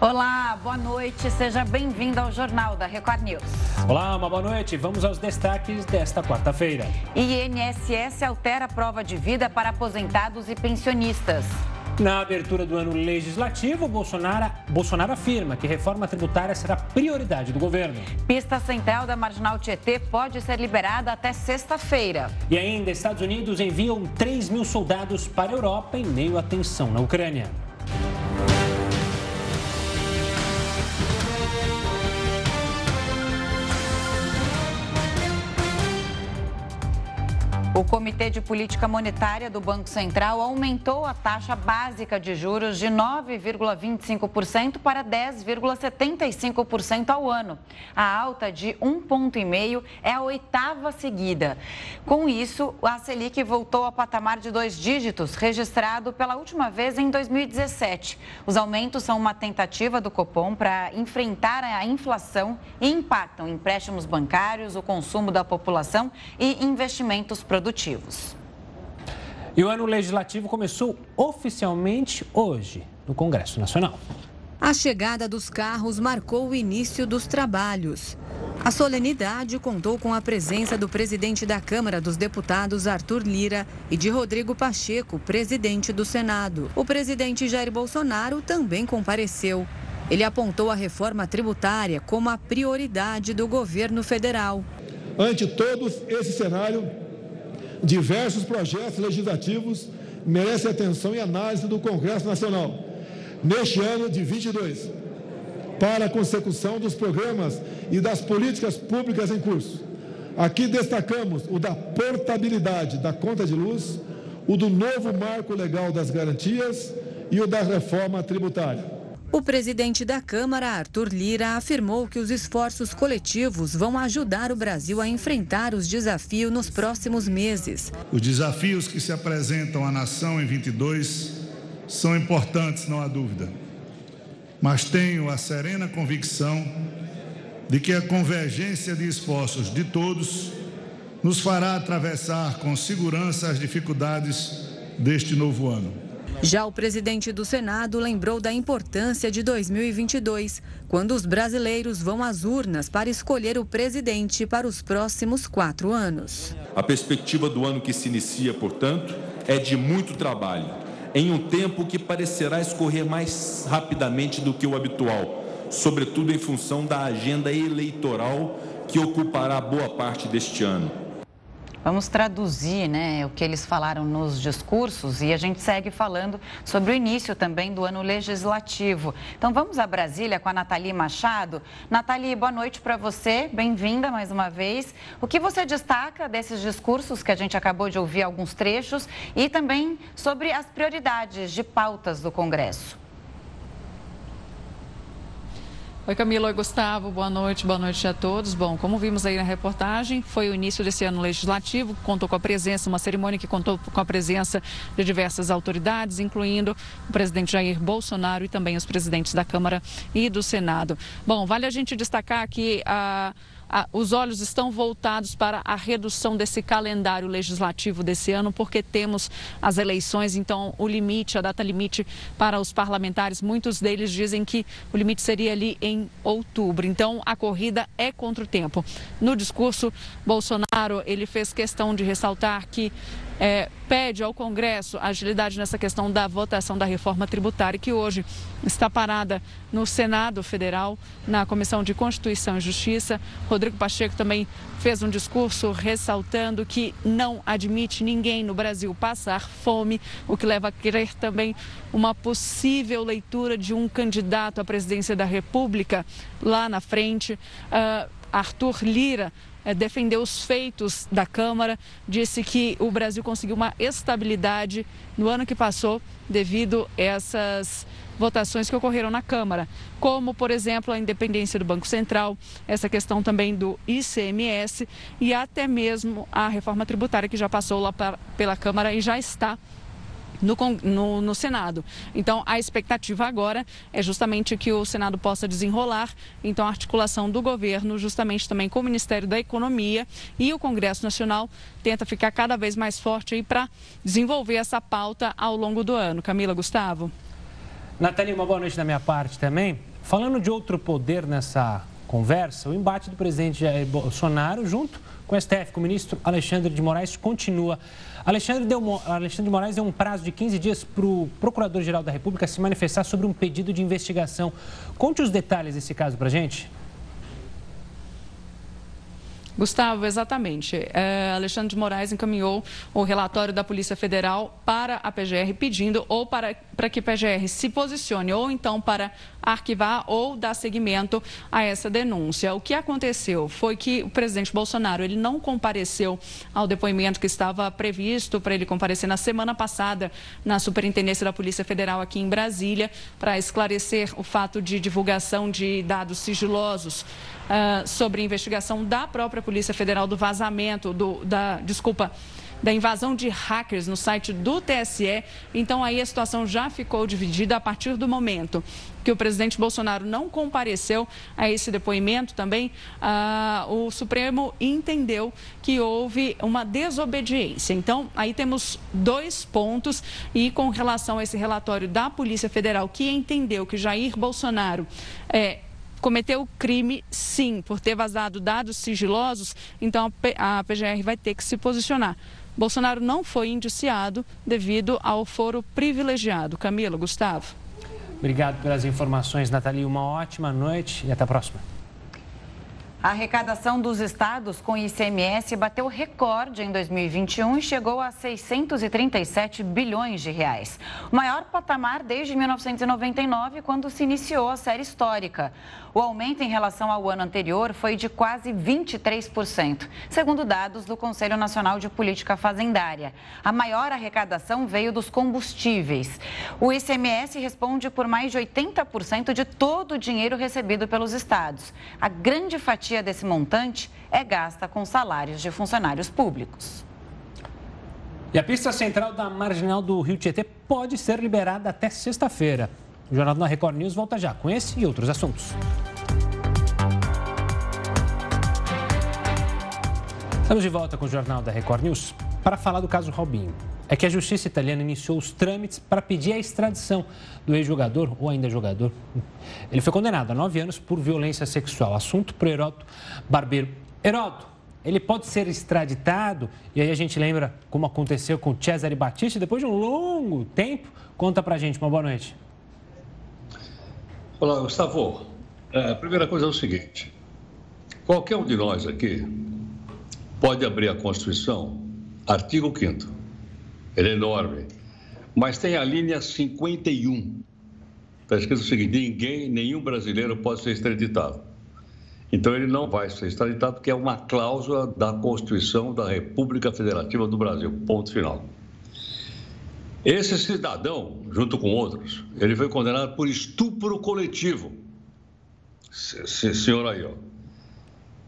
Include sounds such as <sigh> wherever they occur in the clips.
Olá, boa noite. Seja bem-vindo ao Jornal da Record News. Olá, uma boa noite. Vamos aos destaques desta quarta-feira. INSS altera a prova de vida para aposentados e pensionistas. Na abertura do ano legislativo, Bolsonaro, Bolsonaro afirma que reforma tributária será prioridade do governo. Pista central da Marginal Tietê pode ser liberada até sexta-feira. E ainda, Estados Unidos enviam 3 mil soldados para a Europa em meio à tensão na Ucrânia. O Comitê de Política Monetária do Banco Central aumentou a taxa básica de juros de 9,25% para 10,75% ao ano. A alta de um ponto e meio é a oitava seguida. Com isso, a Selic voltou ao patamar de dois dígitos, registrado pela última vez em 2017. Os aumentos são uma tentativa do Copom para enfrentar a inflação e impactam empréstimos bancários, o consumo da população e investimentos produtivos produtivos. E o ano legislativo começou oficialmente hoje, no Congresso Nacional. A chegada dos carros marcou o início dos trabalhos. A solenidade contou com a presença do presidente da Câmara dos Deputados, Arthur Lira, e de Rodrigo Pacheco, presidente do Senado. O presidente Jair Bolsonaro também compareceu. Ele apontou a reforma tributária como a prioridade do governo federal. Ante todo esse cenário, diversos projetos legislativos merecem atenção e análise do Congresso Nacional neste ano de 22, para a consecução dos programas e das políticas públicas em curso. Aqui destacamos o da portabilidade da conta de luz, o do novo marco legal das garantias e o da reforma tributária. O presidente da Câmara, Arthur Lira, afirmou que os esforços coletivos vão ajudar o Brasil a enfrentar os desafios nos próximos meses. Os desafios que se apresentam à nação em 22 são importantes, não há dúvida. Mas tenho a serena convicção de que a convergência de esforços de todos nos fará atravessar com segurança as dificuldades deste novo ano. Já o presidente do Senado lembrou da importância de 2022, quando os brasileiros vão às urnas para escolher o presidente para os próximos quatro anos. A perspectiva do ano que se inicia, portanto, é de muito trabalho, em um tempo que parecerá escorrer mais rapidamente do que o habitual, sobretudo em função da agenda eleitoral que ocupará boa parte deste ano. Vamos traduzir né, o que eles falaram nos discursos e a gente segue falando sobre o início também do ano legislativo. Então vamos a Brasília com a Nathalie Machado. Nathalie, boa noite para você, bem-vinda mais uma vez. O que você destaca desses discursos que a gente acabou de ouvir alguns trechos e também sobre as prioridades de pautas do Congresso? Oi, Camila. Oi, Gustavo. Boa noite. Boa noite a todos. Bom, como vimos aí na reportagem, foi o início desse ano legislativo, contou com a presença, uma cerimônia que contou com a presença de diversas autoridades, incluindo o presidente Jair Bolsonaro e também os presidentes da Câmara e do Senado. Bom, vale a gente destacar que a os olhos estão voltados para a redução desse calendário legislativo desse ano, porque temos as eleições, então o limite, a data limite para os parlamentares, muitos deles dizem que o limite seria ali em outubro. Então a corrida é contra o tempo. No discurso, Bolsonaro ele fez questão de ressaltar que é, pede ao Congresso agilidade nessa questão da votação da reforma tributária, que hoje está parada no Senado Federal, na Comissão de Constituição e Justiça. Rodrigo Pacheco também fez um discurso ressaltando que não admite ninguém no Brasil passar fome, o que leva a crer também uma possível leitura de um candidato à presidência da República lá na frente. Uh, Arthur Lira defendeu os feitos da Câmara, disse que o Brasil conseguiu uma estabilidade no ano que passou devido a essas votações que ocorreram na Câmara, como, por exemplo, a independência do Banco Central, essa questão também do ICMS e até mesmo a reforma tributária que já passou lá pela Câmara e já está no, no, no, Senado. Então, a expectativa agora é justamente que o Senado possa desenrolar, então, a articulação do governo, justamente também com o Ministério da Economia e o Congresso Nacional, tenta ficar cada vez mais forte aí para desenvolver essa pauta ao longo do ano. Camila, Gustavo. Nathalie, uma boa noite da minha parte também. Falando de outro poder nessa conversa, o embate do presidente Jair Bolsonaro junto com o STF, com o ministro Alexandre de Moraes, continua. Alexandre, deu, Alexandre de Moraes deu um prazo de 15 dias para o Procurador-Geral da República se manifestar sobre um pedido de investigação. Conte os detalhes desse caso para a gente. Gustavo, exatamente. É, Alexandre de Moraes encaminhou o relatório da Polícia Federal para a PGR, pedindo ou para, para que a PGR se posicione, ou então para arquivar ou dar seguimento a essa denúncia. O que aconteceu foi que o presidente Bolsonaro ele não compareceu ao depoimento que estava previsto para ele comparecer na semana passada na Superintendência da Polícia Federal aqui em Brasília para esclarecer o fato de divulgação de dados sigilosos uh, sobre investigação da própria Polícia Federal do vazamento, do, da, desculpa, da invasão de hackers no site do TSE. Então, aí a situação já ficou dividida a partir do momento que o presidente Bolsonaro não compareceu a esse depoimento também, ah, o Supremo entendeu que houve uma desobediência. Então, aí temos dois pontos e com relação a esse relatório da Polícia Federal, que entendeu que Jair Bolsonaro é, cometeu crime, sim, por ter vazado dados sigilosos, então a PGR vai ter que se posicionar. Bolsonaro não foi indiciado devido ao foro privilegiado. Camila, Gustavo. Obrigado pelas informações, Nathalie. Uma ótima noite e até a próxima. A arrecadação dos estados com ICMS bateu recorde em 2021 e chegou a 637 bilhões de reais. O maior patamar desde 1999, quando se iniciou a série histórica. O aumento em relação ao ano anterior foi de quase 23%, segundo dados do Conselho Nacional de Política Fazendária. A maior arrecadação veio dos combustíveis. O ICMS responde por mais de 80% de todo o dinheiro recebido pelos estados. A grande fatia desse montante é gasta com salários de funcionários públicos. E a pista central da marginal do Rio Tietê pode ser liberada até sexta-feira. O Jornal da Record News volta já com esse e outros assuntos. Estamos de volta com o Jornal da Record News para falar do caso Robinho. É que a justiça italiana iniciou os trâmites para pedir a extradição do ex-jogador, ou ainda jogador. Ele foi condenado a nove anos por violência sexual. Assunto para Heródoto Barbeiro. Heródoto, ele pode ser extraditado? E aí a gente lembra como aconteceu com Cesare Batista depois de um longo tempo. Conta para a gente. Uma boa noite. Olá, Gustavo. É, a primeira coisa é o seguinte: qualquer um de nós aqui pode abrir a Constituição, artigo 5. Ele é enorme. Mas tem a linha 51. Está escrito o seguinte: ninguém, nenhum brasileiro pode ser extraditado. Então ele não vai ser extraditado porque é uma cláusula da Constituição da República Federativa do Brasil. Ponto final. Esse cidadão, junto com outros, ele foi condenado por estupro coletivo. Senhor aí, ó.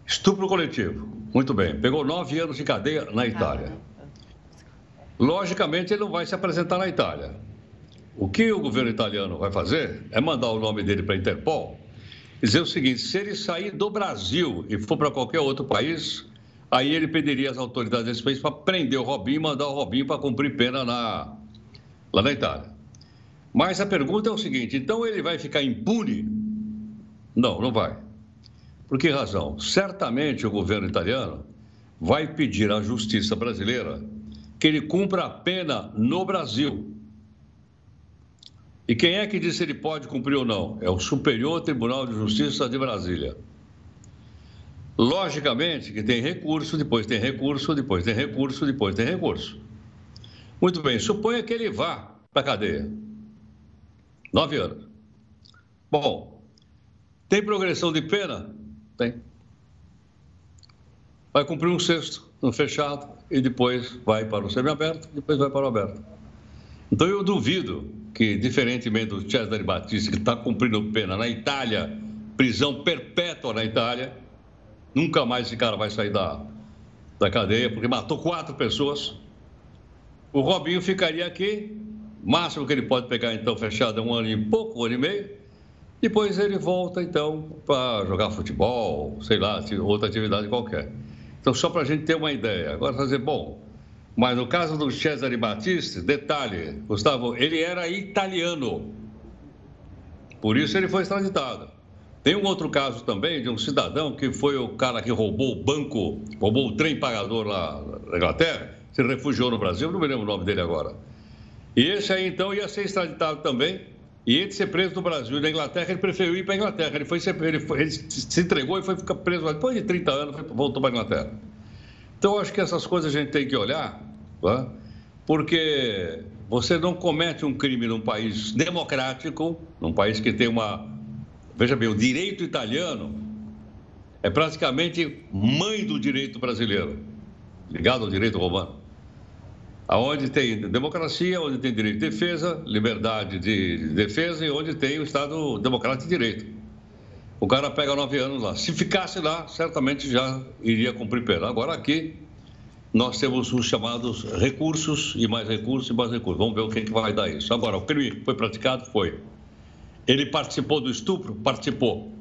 Estupro coletivo. Muito bem. Pegou nove anos de cadeia na Itália. Logicamente, ele não vai se apresentar na Itália. O que o governo italiano vai fazer é mandar o nome dele para a Interpol e dizer o seguinte: se ele sair do Brasil e for para qualquer outro país, aí ele pediria às autoridades desse país para prender o Robinho e mandar o Robinho para cumprir pena na, lá na Itália. Mas a pergunta é o seguinte: então ele vai ficar impune? Não, não vai. Por que razão? Certamente o governo italiano vai pedir à justiça brasileira que ele cumpra a pena no Brasil. E quem é que diz se ele pode cumprir ou não? É o Superior Tribunal de Justiça de Brasília. Logicamente que tem recurso, depois tem recurso, depois tem recurso, depois tem recurso. Muito bem, suponha que ele vá para a cadeia. Nove anos. Bom, tem progressão de pena? Tem. Vai cumprir um sexto no fechado e depois vai para o semiaberto, depois vai para o aberto. Então eu duvido que, diferentemente do Cesare Batista, que está cumprindo pena na Itália, prisão perpétua na Itália, nunca mais esse cara vai sair da, da cadeia, porque matou quatro pessoas, o Robinho ficaria aqui, máximo que ele pode pegar então fechado é um ano e pouco, um ano e meio. Depois ele volta então para jogar futebol, sei lá, outra atividade qualquer. Então, só para a gente ter uma ideia. Agora, fazer, bom, mas no caso do Cesare Battisti, detalhe, Gustavo, ele era italiano. Por isso ele foi extraditado. Tem um outro caso também de um cidadão que foi o cara que roubou o banco, roubou o trem pagador lá na Inglaterra, se refugiou no Brasil, não me lembro o nome dele agora. E esse aí então ia ser extraditado também, e ele ser preso no Brasil e na Inglaterra, ele preferiu ir para a Inglaterra. Ele, foi, ele, foi, ele se entregou e foi ficar preso depois de 30 anos, voltou para a Inglaterra. Então, acho que essas coisas a gente tem que olhar, tá? porque você não comete um crime num país democrático, num país que tem uma. Veja bem, o direito italiano é praticamente mãe do direito brasileiro, ligado ao direito romano. Onde tem democracia, onde tem direito de defesa, liberdade de defesa e onde tem o Estado democrático de direito. O cara pega nove anos lá. Se ficasse lá, certamente já iria cumprir pena. Agora aqui, nós temos os chamados recursos e mais recursos e mais recursos. Vamos ver o que, que vai dar isso. Agora, o crime foi praticado? Foi. Ele participou do estupro? Participou.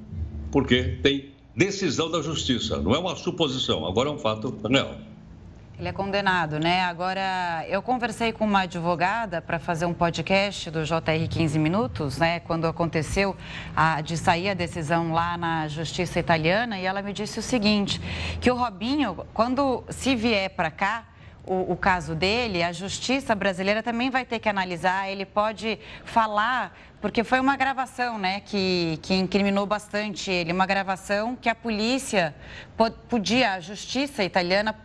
Porque tem decisão da justiça. Não é uma suposição, agora é um fato real. Ele é condenado, né? Agora, eu conversei com uma advogada para fazer um podcast do JR 15 Minutos, né? Quando aconteceu a, de sair a decisão lá na justiça italiana, e ela me disse o seguinte: que o Robinho, quando se vier para cá, o, o, caso dele, a justiça brasileira também vai ter que analisar. Ele pode falar, porque foi uma gravação, né, que, que incriminou bastante ele, uma gravação que a polícia podia, a justiça italiana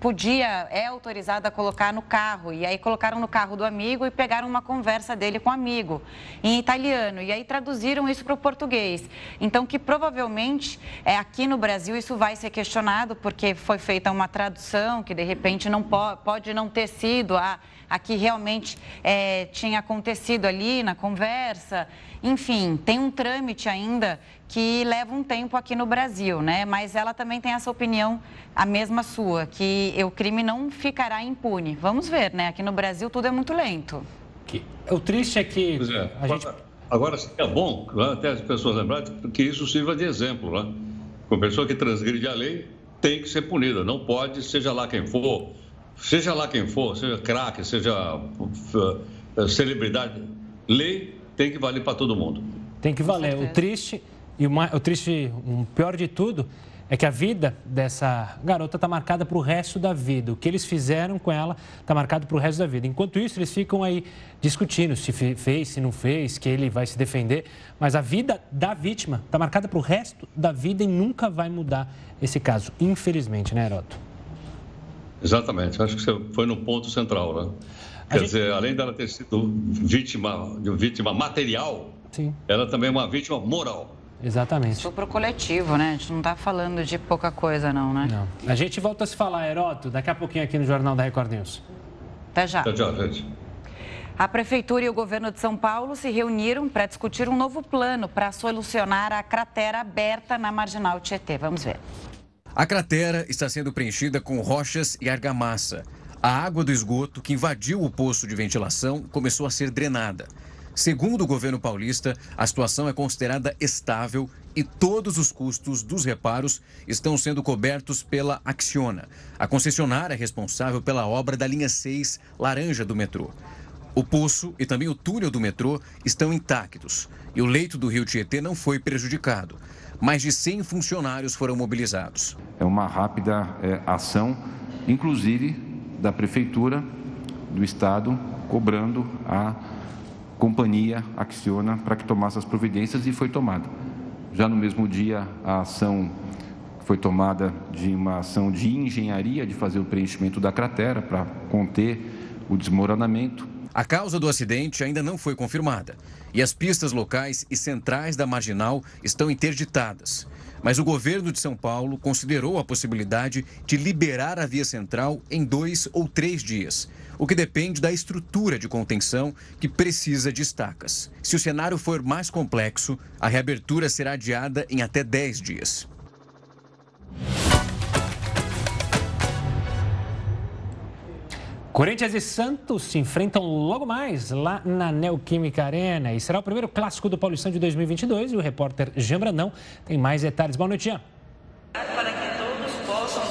podia, é autorizada a colocar no carro. E aí colocaram no carro do amigo e pegaram uma conversa dele com o amigo, em italiano. E aí traduziram isso para o português. Então, que provavelmente é, aqui no Brasil isso vai ser questionado, porque foi feita uma tradução que de repente não pode, pode não ter sido a, a que realmente é, tinha acontecido ali na conversa. Enfim, tem um trâmite ainda que leva um tempo aqui no Brasil, né? Mas ela também tem essa opinião, a mesma sua, que o crime não ficará impune. Vamos ver, né? Aqui no Brasil tudo é muito lento. O triste é que é, a gente... Agora, é bom, né, até as pessoas lembrarem que isso sirva de exemplo, né? Uma pessoa que transgride a lei tem que ser punida, não pode, seja lá quem for, seja lá quem for, seja craque, seja uh, celebridade, lei tem que valer para todo mundo. Tem que valer. O triste e o, o triste, o pior de tudo é que a vida dessa garota está marcada para o resto da vida. O que eles fizeram com ela está marcado para o resto da vida. Enquanto isso, eles ficam aí discutindo se fez, se não fez, que ele vai se defender. Mas a vida da vítima está marcada para o resto da vida e nunca vai mudar esse caso, infelizmente, né, Heroto? Exatamente. Acho que você foi no ponto central, né? Quer gente... dizer, além dela ter sido vítima, vítima material, Sim. ela também é uma vítima moral. Exatamente. Estupro coletivo, né? A gente não está falando de pouca coisa, não, né? Não. A gente volta a se falar, Heroto, daqui a pouquinho aqui no Jornal da Record News. Até já. Até já, gente. A Prefeitura e o governo de São Paulo se reuniram para discutir um novo plano para solucionar a cratera aberta na marginal Tietê. Vamos ver. A cratera está sendo preenchida com rochas e argamassa. A água do esgoto que invadiu o poço de ventilação começou a ser drenada. Segundo o governo paulista, a situação é considerada estável e todos os custos dos reparos estão sendo cobertos pela Acciona, a concessionária responsável pela obra da linha 6 laranja do metrô. O poço e também o túnel do metrô estão intactos e o leito do rio Tietê não foi prejudicado. Mais de 100 funcionários foram mobilizados. É uma rápida é, ação, inclusive da Prefeitura do Estado, cobrando a companhia Acciona para que tomasse as providências e foi tomada. Já no mesmo dia, a ação foi tomada de uma ação de engenharia de fazer o preenchimento da cratera para conter o desmoronamento. A causa do acidente ainda não foi confirmada e as pistas locais e centrais da marginal estão interditadas. Mas o governo de São Paulo considerou a possibilidade de liberar a via central em dois ou três dias o que depende da estrutura de contenção que precisa de estacas. Se o cenário for mais complexo, a reabertura será adiada em até 10 dias. Corinthians e Santos se enfrentam logo mais lá na Neoquímica Arena e será o primeiro clássico do Paulistão de 2022 e o repórter Jean Brandão tem mais detalhes. Boa noite, Jean. Para que todos possam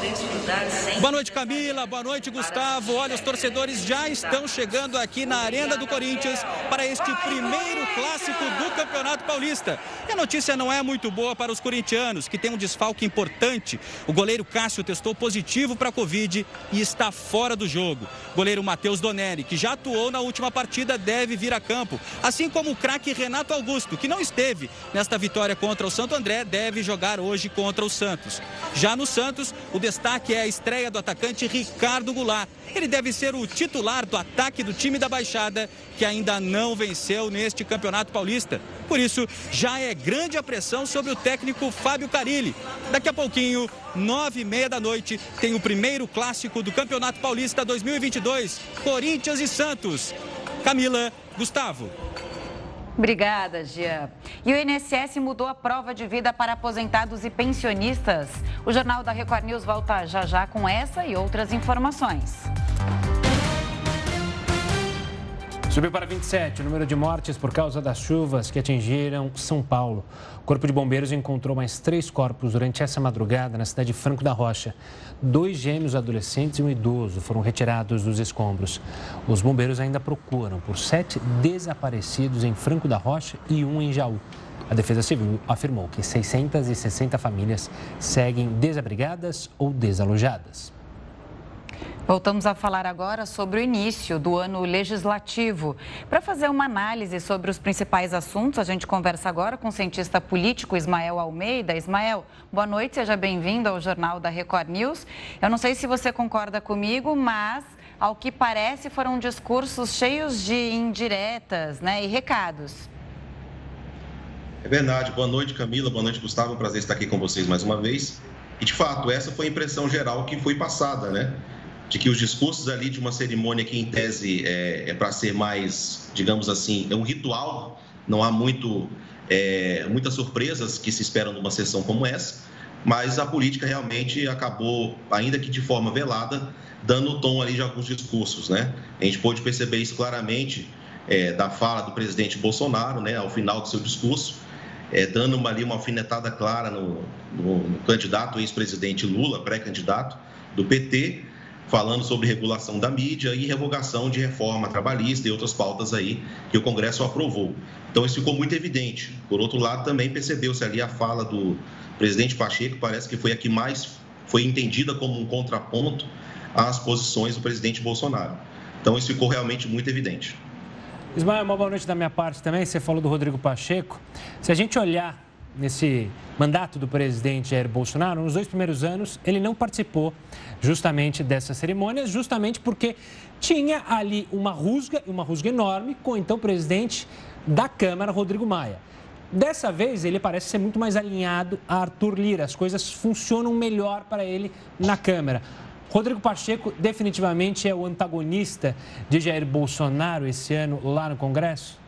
Boa noite, Camila. Boa noite, Gustavo. Olha, os torcedores já estão chegando aqui na Arena do Corinthians para este primeiro clássico do Campeonato Paulista. E a notícia não é muito boa para os corintianos, que tem um desfalque importante. O goleiro Cássio testou positivo para a Covid e está fora do jogo. O goleiro Matheus Donelli, que já atuou na última partida, deve vir a campo. Assim como o craque Renato Augusto, que não esteve nesta vitória contra o Santo André, deve jogar hoje contra o Santos. Já no Santos, o destaque é a estreia do atacante Ricardo Goulart. Ele deve ser o titular do ataque do time da Baixada, que ainda não venceu neste Campeonato Paulista. Por isso, já é grande a pressão sobre o técnico Fábio Carilli. Daqui a pouquinho, nove e meia da noite, tem o primeiro clássico do Campeonato Paulista 2022, Corinthians e Santos. Camila, Gustavo. Obrigada, Gia. E o INSS mudou a prova de vida para aposentados e pensionistas. O Jornal da Record News volta já já com essa e outras informações. Subiu para 27 o número de mortes por causa das chuvas que atingiram São Paulo. O Corpo de Bombeiros encontrou mais três corpos durante essa madrugada na cidade de Franco da Rocha. Dois gêmeos adolescentes e um idoso foram retirados dos escombros. Os bombeiros ainda procuram por sete desaparecidos em Franco da Rocha e um em Jaú. A Defesa Civil afirmou que 660 famílias seguem desabrigadas ou desalojadas. Voltamos a falar agora sobre o início do ano legislativo. Para fazer uma análise sobre os principais assuntos, a gente conversa agora com o cientista político Ismael Almeida. Ismael, boa noite, seja bem-vindo ao Jornal da Record News. Eu não sei se você concorda comigo, mas ao que parece foram discursos cheios de indiretas né, e recados. É verdade. Boa noite, Camila. Boa noite, Gustavo. Prazer estar aqui com vocês mais uma vez. E, de fato, essa foi a impressão geral que foi passada, né? De que os discursos ali de uma cerimônia que, em tese, é, é para ser mais, digamos assim, é um ritual, não há muito, é, muitas surpresas que se esperam numa sessão como essa, mas a política realmente acabou, ainda que de forma velada, dando o tom ali de alguns discursos, né? A gente pôde perceber isso claramente é, da fala do presidente Bolsonaro, né, ao final do seu discurso, é, dando uma, ali uma alfinetada clara no, no, no candidato ex-presidente Lula, pré-candidato do PT, falando sobre regulação da mídia e revogação de reforma trabalhista e outras pautas aí que o Congresso aprovou. Então isso ficou muito evidente. Por outro lado, também percebeu-se ali a fala do presidente Pacheco, parece que foi a que mais foi entendida como um contraponto às posições do presidente Bolsonaro. Então isso ficou realmente muito evidente. Ismael, uma boa noite da minha parte também. Você falou do Rodrigo Pacheco. Se a gente olhar nesse mandato do presidente Jair Bolsonaro, nos dois primeiros anos, ele não participou justamente dessas cerimônias, justamente porque tinha ali uma rusga, uma rusga enorme, com então presidente da Câmara, Rodrigo Maia. Dessa vez, ele parece ser muito mais alinhado a Arthur Lira. As coisas funcionam melhor para ele na Câmara. Rodrigo Pacheco definitivamente é o antagonista de Jair Bolsonaro esse ano lá no Congresso?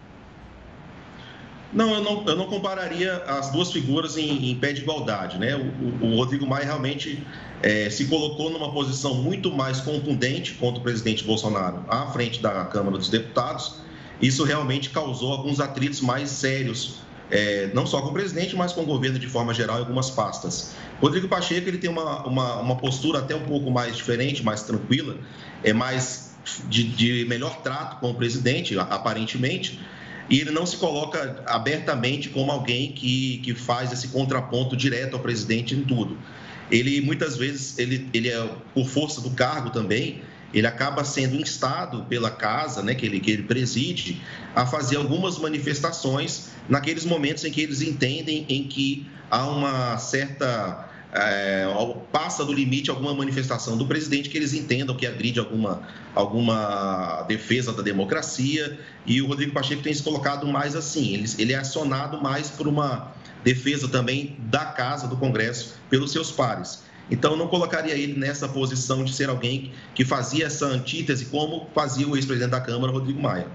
Não, eu não, eu não compararia as duas figuras em, em pé de igualdade. Né? O, o Rodrigo Maia realmente é, se colocou numa posição muito mais contundente contra o presidente Bolsonaro à frente da Câmara dos Deputados. Isso realmente causou alguns atritos mais sérios, é, não só com o presidente, mas com o governo de forma geral em algumas pastas. Rodrigo Pacheco ele tem uma, uma, uma postura até um pouco mais diferente, mais tranquila, é mais de, de melhor trato com o presidente, aparentemente e ele não se coloca abertamente como alguém que, que faz esse contraponto direto ao presidente em tudo. Ele muitas vezes, ele, ele é por força do cargo também, ele acaba sendo instado pela casa, né, que ele, que ele preside, a fazer algumas manifestações naqueles momentos em que eles entendem em que há uma certa é, passa do limite alguma manifestação do presidente que eles entendam que agride alguma, alguma defesa da democracia. E o Rodrigo Pacheco tem se colocado mais assim: ele, ele é acionado mais por uma defesa também da casa do Congresso pelos seus pares. Então, não colocaria ele nessa posição de ser alguém que fazia essa antítese, como fazia o ex-presidente da Câmara, Rodrigo Maia.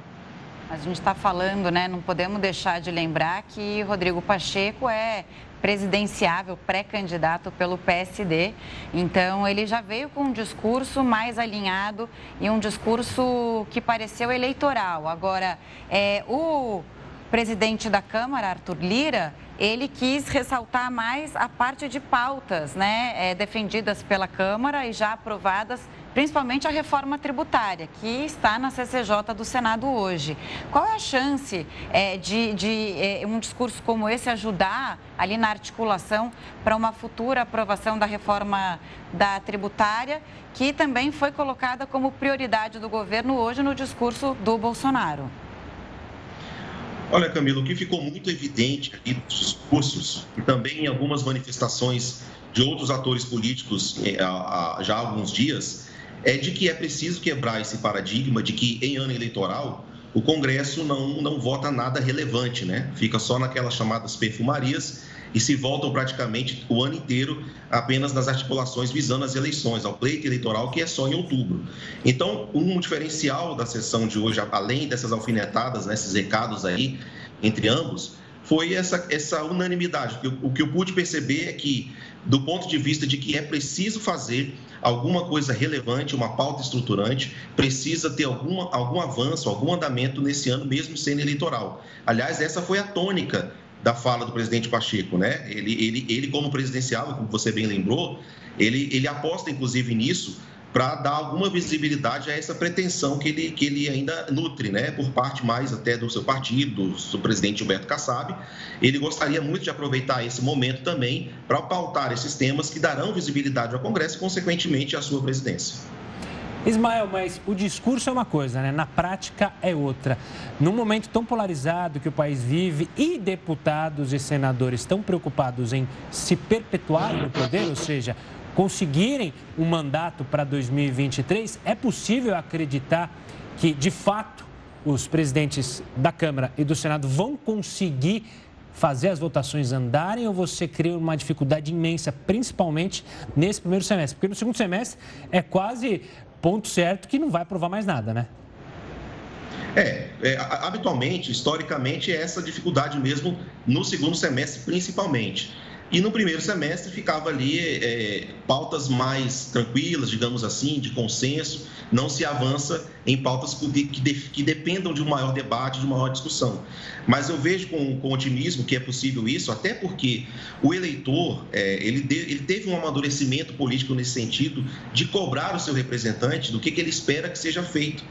A gente está falando, né? Não podemos deixar de lembrar que Rodrigo Pacheco é presidenciável, pré-candidato pelo PSD. Então, ele já veio com um discurso mais alinhado e um discurso que pareceu eleitoral. Agora, é, o presidente da Câmara, Arthur Lira, ele quis ressaltar mais a parte de pautas né, é, defendidas pela Câmara e já aprovadas, principalmente a reforma tributária, que está na CCJ do Senado hoje. Qual é a chance é, de, de é, um discurso como esse ajudar ali na articulação para uma futura aprovação da reforma da tributária, que também foi colocada como prioridade do governo hoje no discurso do Bolsonaro? Olha, Camilo, o que ficou muito evidente aqui nos discursos e também em algumas manifestações de outros atores políticos eh, já há alguns dias é de que é preciso quebrar esse paradigma de que em ano eleitoral o Congresso não, não vota nada relevante, né? Fica só naquelas chamadas perfumarias e se voltam praticamente o ano inteiro apenas nas articulações visando as eleições, ao pleito eleitoral, que é só em outubro. Então, um diferencial da sessão de hoje, além dessas alfinetadas, né, esses recados aí entre ambos, foi essa, essa unanimidade. O que eu pude perceber é que, do ponto de vista de que é preciso fazer alguma coisa relevante, uma pauta estruturante, precisa ter alguma, algum avanço, algum andamento nesse ano, mesmo sendo eleitoral. Aliás, essa foi a tônica da fala do presidente Pacheco, né? Ele, ele, ele como presidencial, como você bem lembrou, ele, ele aposta inclusive nisso para dar alguma visibilidade a essa pretensão que ele, que ele ainda nutre, né, por parte mais até do seu partido, do, presidente Gilberto Kassab. Ele gostaria muito de aproveitar esse momento também para pautar esses temas que darão visibilidade ao Congresso e, consequentemente, à sua presidência. Ismael, mas o discurso é uma coisa, né? Na prática é outra. Num momento tão polarizado que o país vive e deputados e senadores estão preocupados em se perpetuarem no poder, ou seja, conseguirem um mandato para 2023, é possível acreditar que, de fato, os presidentes da Câmara e do Senado vão conseguir fazer as votações andarem ou você cria uma dificuldade imensa, principalmente nesse primeiro semestre? Porque no segundo semestre é quase ponto certo que não vai aprovar mais nada, né? É, é, habitualmente, historicamente, é essa dificuldade mesmo no segundo semestre, principalmente. E no primeiro semestre ficava ali é, pautas mais tranquilas, digamos assim, de consenso, não se avança em pautas que, que, dependam de um maior debate, de uma maior discussão. Mas eu vejo com, com otimismo que é possível isso, até porque o eleitor é, ele, de, ele teve um amadurecimento político nesse sentido de cobrar o seu representante do que, que ele espera que seja feito.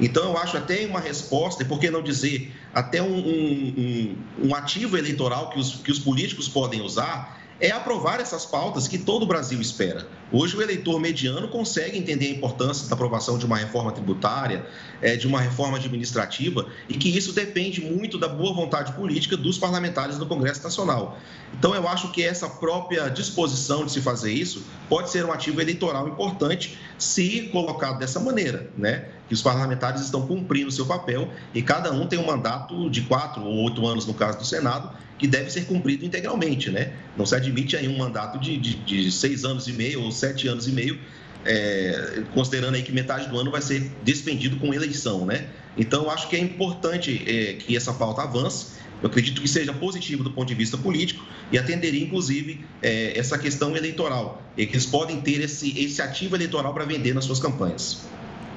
Então, eu acho até uma resposta, e por que não dizer, até um, um, um ativo eleitoral que os, que os políticos podem usar é aprovar essas pautas que todo o Brasil espera. Hoje, o eleitor mediano consegue entender a importância da aprovação de uma reforma tributária, é, de uma reforma administrativa, e que isso depende muito da boa vontade política dos parlamentares do Congresso Nacional. Então, eu acho que essa própria disposição de se fazer isso pode ser um ativo eleitoral importante se colocado dessa maneira, né? Que os parlamentares estão cumprindo o seu papel e cada um tem um mandato de quatro ou oito anos, no caso do Senado, que deve ser cumprido integralmente, né? Não se admite aí um mandato de, de, de seis anos e meio ou sete anos e meio, é, considerando aí que metade do ano vai ser despendido com eleição, né? Então, acho que é importante é, que essa pauta avance. Eu acredito que seja positivo do ponto de vista político e atenderia, inclusive, é, essa questão eleitoral, e que eles podem ter esse, esse ativo eleitoral para vender nas suas campanhas.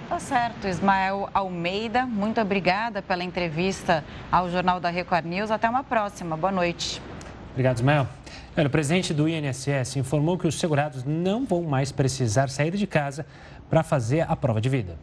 Tá certo, Ismael Almeida. Muito obrigada pela entrevista ao Jornal da Record News. Até uma próxima. Boa noite. Obrigado, Ismael. o presidente do INSS informou que os segurados não vão mais precisar sair de casa para fazer a prova de vida.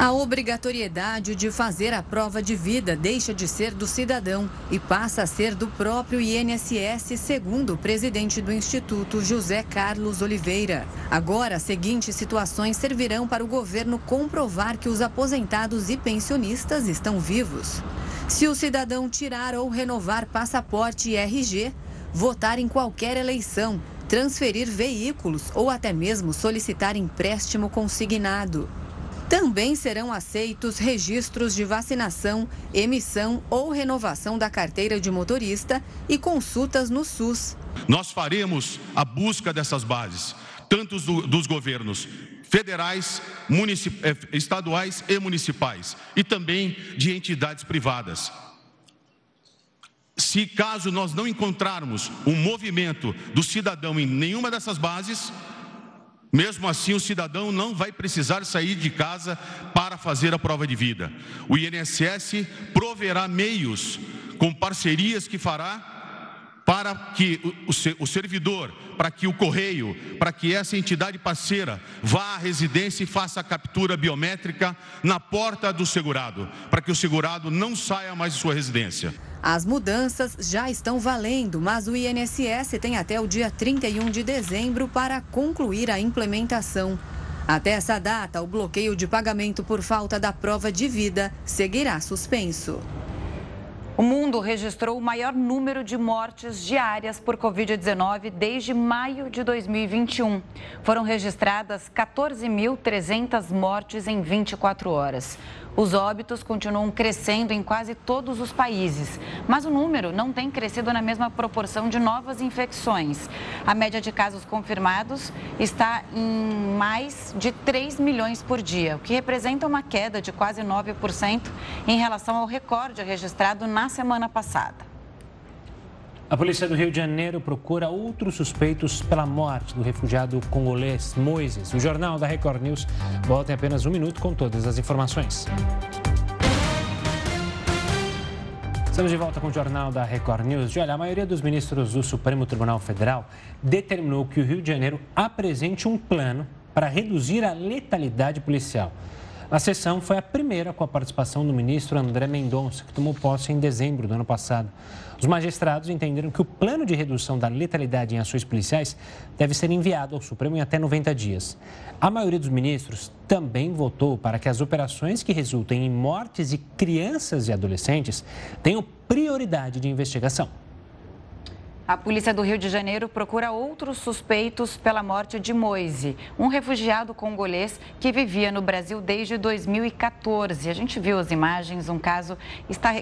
A obrigatoriedade de fazer a prova de vida deixa de ser do cidadão e passa a ser do próprio INSS, segundo o presidente do Instituto, José Carlos Oliveira. Agora, as seguintes situações servirão para o governo comprovar que os aposentados e pensionistas estão vivos. Se o cidadão tirar ou renovar passaporte e RG, votar em qualquer eleição, transferir veículos ou até mesmo solicitar empréstimo consignado. Também serão aceitos registros de vacinação, emissão ou renovação da carteira de motorista e consultas no SUS. Nós faremos a busca dessas bases, tanto dos governos federais, eh, estaduais e municipais, e também de entidades privadas. Se caso nós não encontrarmos um movimento do cidadão em nenhuma dessas bases, mesmo assim, o cidadão não vai precisar sair de casa para fazer a prova de vida. O INSS proverá meios com parcerias que fará para que o servidor, para que o correio, para que essa entidade parceira vá à residência e faça a captura biométrica na porta do segurado, para que o segurado não saia mais de sua residência. As mudanças já estão valendo, mas o INSS tem até o dia 31 de dezembro para concluir a implementação. Até essa data, o bloqueio de pagamento por falta da prova de vida seguirá suspenso. O mundo registrou o maior número de mortes diárias por Covid-19 desde maio de 2021. Foram registradas 14.300 mortes em 24 horas. Os óbitos continuam crescendo em quase todos os países, mas o número não tem crescido na mesma proporção de novas infecções. A média de casos confirmados está em mais de 3 milhões por dia, o que representa uma queda de quase 9% em relação ao recorde registrado na semana passada. A polícia do Rio de Janeiro procura outros suspeitos pela morte do refugiado congolês Moises. O jornal da Record News volta em apenas um minuto com todas as informações. Estamos de volta com o jornal da Record News. olha, a maioria dos ministros do Supremo Tribunal Federal determinou que o Rio de Janeiro apresente um plano para reduzir a letalidade policial. A sessão foi a primeira com a participação do ministro André Mendonça, que tomou posse em dezembro do ano passado. Os magistrados entenderam que o plano de redução da letalidade em ações policiais deve ser enviado ao Supremo em até 90 dias. A maioria dos ministros também votou para que as operações que resultem em mortes de crianças e adolescentes tenham prioridade de investigação. A polícia do Rio de Janeiro procura outros suspeitos pela morte de Moise, um refugiado congolês que vivia no Brasil desde 2014. A gente viu as imagens, um caso está,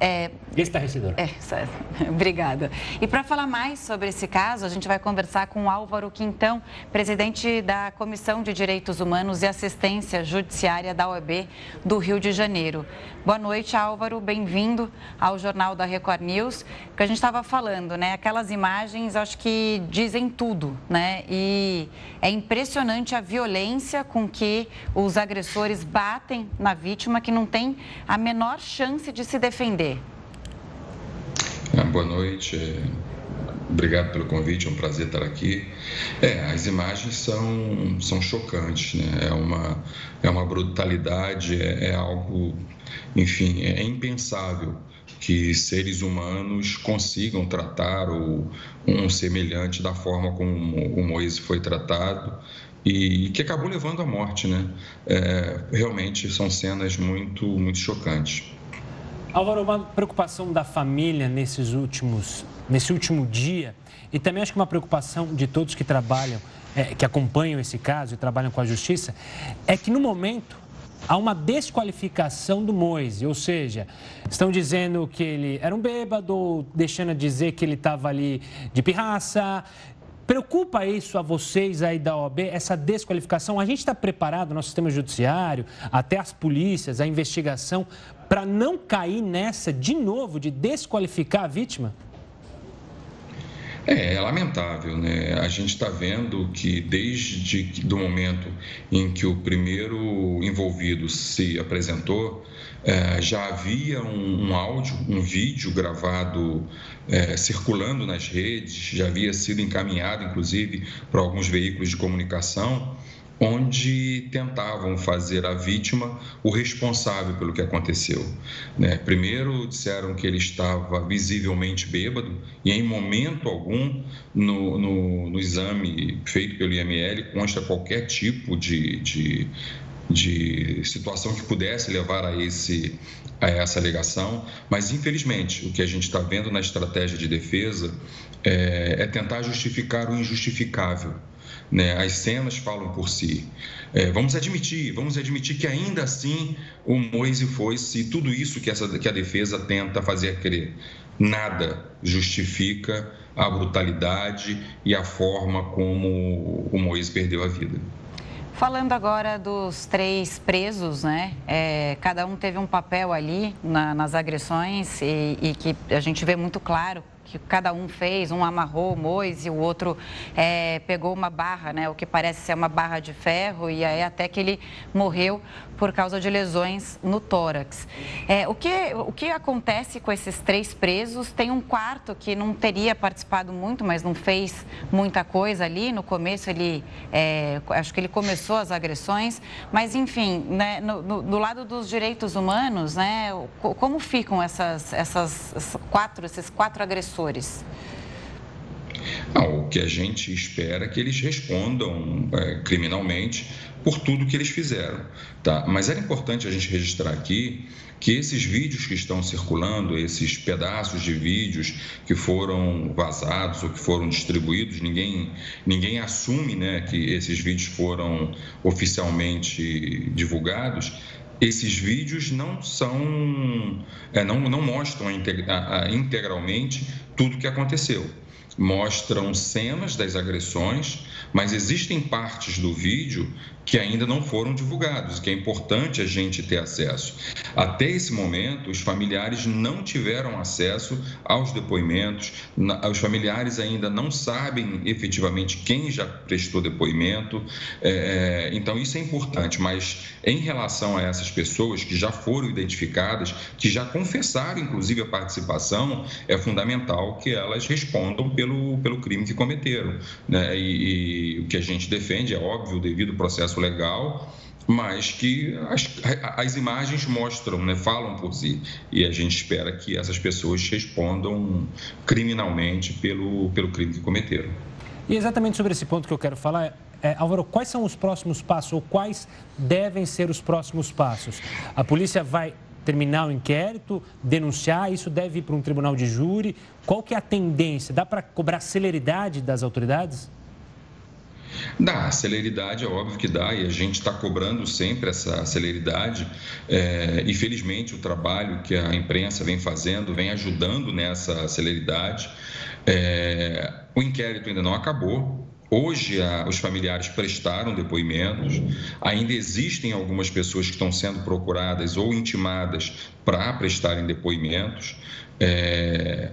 é, estarrecedor. É, <laughs> obrigada. E para falar mais sobre esse caso, a gente vai conversar com Álvaro Quintão, presidente da Comissão de Direitos Humanos e Assistência Judiciária da OEB do Rio de Janeiro. Boa noite, Álvaro. Bem-vindo ao Jornal da Record News. Que a gente estava falando, né? Aquelas imagens, acho que dizem tudo, né? E é impressionante a violência com que os agressores batem na vítima, que não tem a menor chance de se defender. Ah, boa noite. Obrigado pelo convite, é um prazer estar aqui. É, as imagens são, são chocantes, né? É uma, é uma brutalidade, é, é algo enfim, é impensável que seres humanos consigam tratar o, um semelhante da forma como o Moisés foi tratado e, que acabou levando à morte, né? É, realmente são cenas muito, muito chocantes. Álvaro, uma preocupação da família nesses últimos, nesse último dia e também acho que uma preocupação de todos que trabalham, é, que acompanham esse caso e trabalham com a justiça, é que no momento há uma desqualificação do Moise, ou seja, estão dizendo que ele era um bêbado, deixando de dizer que ele estava ali de pirraça. Preocupa isso a vocês aí da OAB, essa desqualificação? A gente está preparado, nosso sistema judiciário, até as polícias, a investigação, para não cair nessa de novo de desqualificar a vítima? É, é lamentável, né? A gente está vendo que desde do momento em que o primeiro envolvido se apresentou, é, já havia um, um, áudio, um vídeo gravado é, circulando nas redes, já havia sido encaminhado, inclusive, para alguns veículos de comunicação onde tentavam fazer a vítima o responsável pelo que aconteceu. Né? Primeiro disseram que ele estava visivelmente bêbado e em momento algum no, no, no exame feito pelo IML consta qualquer tipo de, de, de situação que pudesse levar a, esse, a essa alegação, mas infelizmente o que a gente está vendo na estratégia de defesa é, é tentar justificar o injustificável. Né? As cenas falam por si. É, vamos admitir, vamos admitir que ainda assim o Moise foi se tudo isso que, essa, que a defesa tenta fazer crer. Nada justifica a brutalidade e a forma como o Moise perdeu a vida. Falando agora dos três presos, né? É, cada um teve um papel ali na, nas agressões e, e, que a gente vê muito claro que cada um fez, um amarrou o Mois e o outro é, pegou uma barra, né, o que parece ser uma barra de ferro, e aí até que ele morreu por causa de lesões no tórax. É, o, que, o que acontece com esses três presos? Tem um quarto que não teria participado muito, mas não fez muita coisa ali. No começo, ele é, acho que ele começou as agressões, mas enfim, né, no, no, do lado dos direitos humanos, né, como ficam essas, essas quatro, esses quatro agressores? O que a gente espera é que eles respondam é, criminalmente por tudo que eles fizeram. Tá? Mas era importante a gente registrar aqui que esses vídeos que estão circulando, esses pedaços de vídeos que foram vazados ou que foram distribuídos, ninguém, ninguém assume né, que esses vídeos foram oficialmente divulgados. Esses vídeos não são, é, não, não mostram integralmente tudo o que aconteceu mostram cenas das agressões, mas existem partes do vídeo que ainda não foram divulgados, que é importante a gente ter acesso. Até esse momento, os familiares não tiveram acesso aos depoimentos, os familiares ainda não sabem efetivamente quem já prestou depoimento, é, é, então isso é importante, mas em relação a essas pessoas que já foram identificadas, que já confessaram inclusive a participação, é fundamental que elas respondam pelo, pelo crime que cometeram. Né? E, e o que a gente defende é óbvio, devido processo processo legal, mas que as, as imagens mostram, né, falam por si. E a gente espera que essas pessoas respondam criminalmente pelo, pelo crime que cometeram. E exatamente sobre esse ponto que eu quero falar, é, Álvaro, quais são os próximos passos ou quais devem ser os próximos passos? A polícia vai terminar o inquérito, denunciar, isso deve ir para um tribunal de júri? Qual que é a tendência? Dá para cobrar celeridade das autoridades? Dá, celeridade é óbvio que dá e a gente está cobrando sempre essa celeridade é, e felizmente o trabalho que a imprensa vem fazendo vem ajudando nessa celeridade. É, o inquérito ainda não acabou, Hoje, os familiares prestaram depoimentos, ainda existem algumas pessoas que estão sendo procuradas ou intimadas para prestarem depoimentos. É,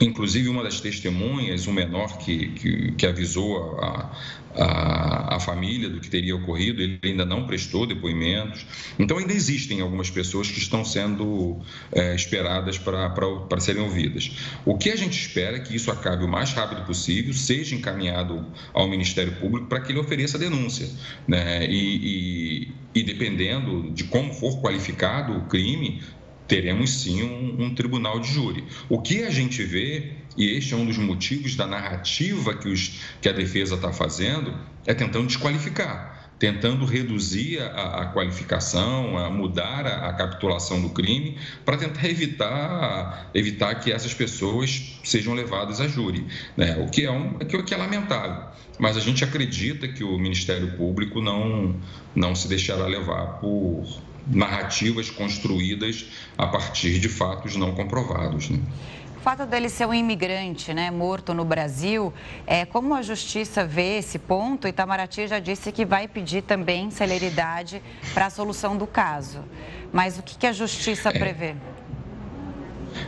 inclusive, uma das testemunhas, um menor que, que, que avisou a, a, a, família do que teria ocorrido, ele ainda não prestou depoimentos. Então, ainda existem algumas pessoas que estão sendo é, esperadas para serem ouvidas. O que a gente espera é que isso acabe o mais rápido possível, seja encaminhado ao Ministério Público para que ele ofereça denúncia. Né? E, e, e dependendo de como for qualificado o crime, teremos sim um, um, tribunal de júri. O que a gente vê, e este é um dos motivos da narrativa que, os, que a defesa está fazendo, é tentando desqualificar tentando reduzir a, a, qualificação, a mudar a, a capitulação do crime, para tentar evitar, evitar que essas pessoas sejam levadas a júri, né? o, que é um, que é lamentável. Mas a gente acredita que o Ministério Público não, não se deixará levar por, narrativas construídas a partir de fatos não comprovados. Né? O fato dele ser um imigrante, né, morto no Brasil, é, como a justiça vê esse ponto? Itamaraty já disse que vai pedir também celeridade para a solução do caso. Mas o que, que a justiça é.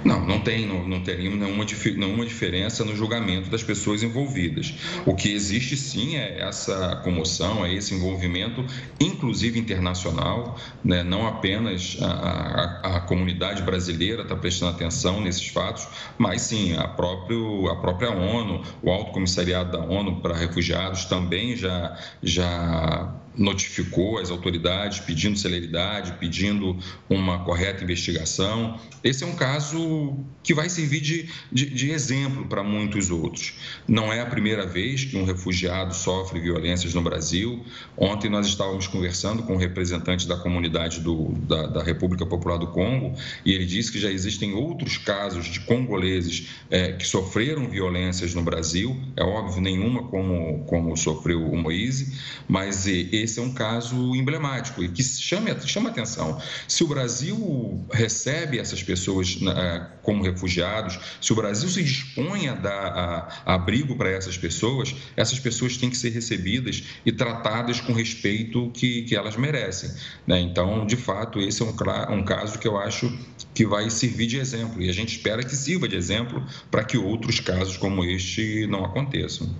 Não, não tem, não, não teríamos nenhuma, nenhuma diferença no julgamento das pessoas envolvidas. O que existe sim é essa comoção, é esse envolvimento, inclusive internacional, né? não apenas a, a, a comunidade brasileira está prestando atenção nesses fatos, mas sim a, próprio, a própria ONU, o Alto Comissariado da ONU para Refugiados também já, já notificou as autoridades pedindo celeridade, pedindo uma correta investigação. Esse é um caso que vai servir de, de, de exemplo para muitos outros. Não é a primeira vez que um refugiado sofre violências no Brasil. Ontem nós estávamos conversando com um representante da comunidade do, da, da República Popular do Congo e ele disse que já existem outros casos de congoleses é, que sofreram violências no Brasil. É óbvio, nenhuma como, como sofreu o Moise, mas ele esse é um caso emblemático e que chama, chama atenção. Se o Brasil recebe essas pessoas né, como refugiados, se o Brasil se dispõe a dar a, a abrigo para essas pessoas, essas pessoas têm que ser recebidas e tratadas com respeito que, que elas merecem. Né? Então, de fato, esse é um, um caso que eu acho que vai servir de exemplo e a gente espera que sirva de exemplo para que outros casos como este não aconteçam.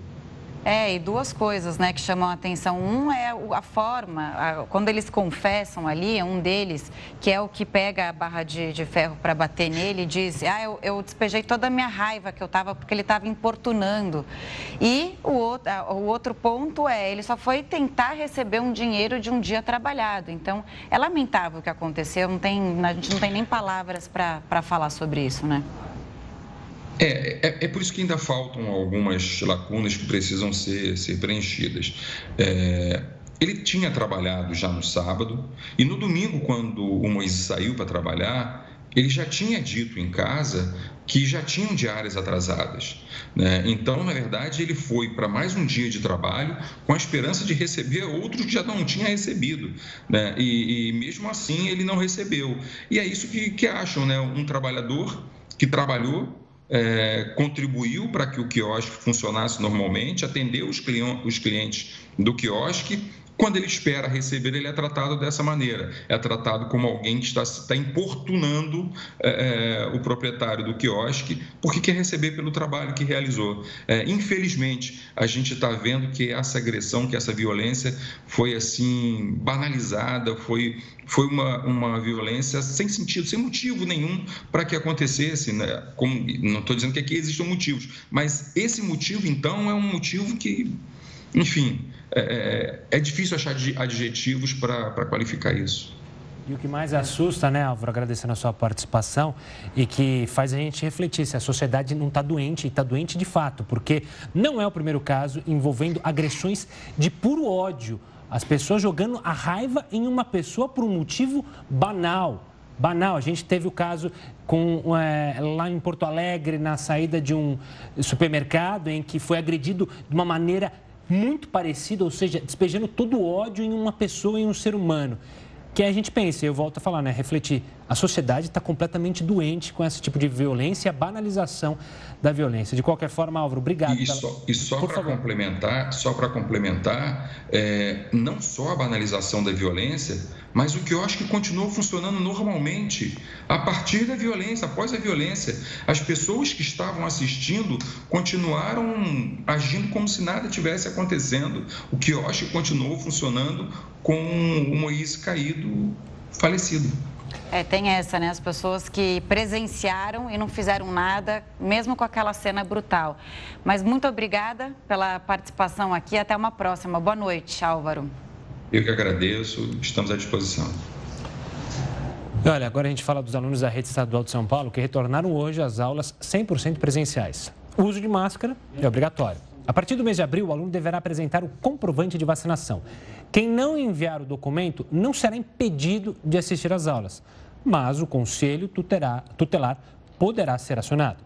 É, e duas coisas né, que chamam a atenção. Um é a forma, a, quando eles confessam ali, um deles, que é o que pega a barra de, de ferro para bater nele, diz: Ah, eu, eu, despejei toda a minha raiva que eu estava porque ele estava importunando. E o outro, o outro ponto é: ele só foi tentar receber um dinheiro de um dia trabalhado. Então, é lamentável o que aconteceu, não tem, a gente não tem nem palavras para falar sobre isso, né? É, é, é, por isso que ainda faltam algumas lacunas que precisam ser, ser preenchidas. É, ele tinha trabalhado já no sábado e no domingo, quando o Moisés saiu para trabalhar, ele já tinha dito em casa que já tinham diárias atrasadas. Né? Então, na verdade, ele foi para mais um dia de trabalho com a esperança de receber outros que já não tinha recebido. Né? E, e, mesmo assim, ele não recebeu. E é isso que, que acham, né? Um trabalhador que trabalhou é, contribuiu para que o quiosque funcionasse normalmente, atendeu os, clientes do quiosque quando ele espera receber, ele é tratado dessa maneira. É tratado como alguém que está, está importunando é, é, o proprietário do quiosque porque quer receber pelo trabalho que realizou. É, infelizmente, a gente está vendo que essa agressão, que essa violência foi assim banalizada, foi, foi uma, uma violência sem sentido, sem motivo nenhum para que acontecesse. Né? Como, não estou dizendo que aqui existam motivos, mas esse motivo, então, é um motivo que, enfim é, é, é difícil achar adjetivos para qualificar isso. E o que mais assusta, né, Álvaro, agradecendo a sua participação, e que faz a gente refletir se a sociedade não está doente, e está doente de fato, porque não é o primeiro caso envolvendo agressões de puro ódio. As pessoas jogando a raiva em uma pessoa por um motivo banal. Banal. A gente teve o caso com, é, lá em Porto Alegre, na saída de um supermercado, em que foi agredido de uma maneira muito parecida, ou seja, despejando todo o ódio em uma pessoa, em um ser humano. Que a gente pense, eu volto a falar, né, refletir, a sociedade está completamente doente com esse tipo de violência e a banalização da violência. De qualquer forma, Álvaro, obrigado. E, pela... só, e só para complementar, só para complementar, é, não só a banalização da violência, mas o que eu acho que continuou funcionando normalmente a partir da violência, após a violência. As pessoas que estavam assistindo continuaram agindo como se nada tivesse acontecendo. O que eu acho que continuou funcionando com o Moisés caído, falecido. É, tem essa, né? As pessoas que presenciaram e não fizeram nada, mesmo com aquela cena brutal. Mas muito obrigada pela participação aqui. Até uma próxima. Boa noite, Álvaro. Eu que agradeço. Estamos à disposição. Olha, agora a gente fala dos alunos da rede estadual de São Paulo que retornaram hoje às aulas 100% presenciais. O uso de máscara é obrigatório. A partir do mês de abril, o aluno deverá apresentar o comprovante de vacinação. Quem não enviar o documento não será impedido de assistir às aulas mas o conselho tutelar, poderá ser acionado.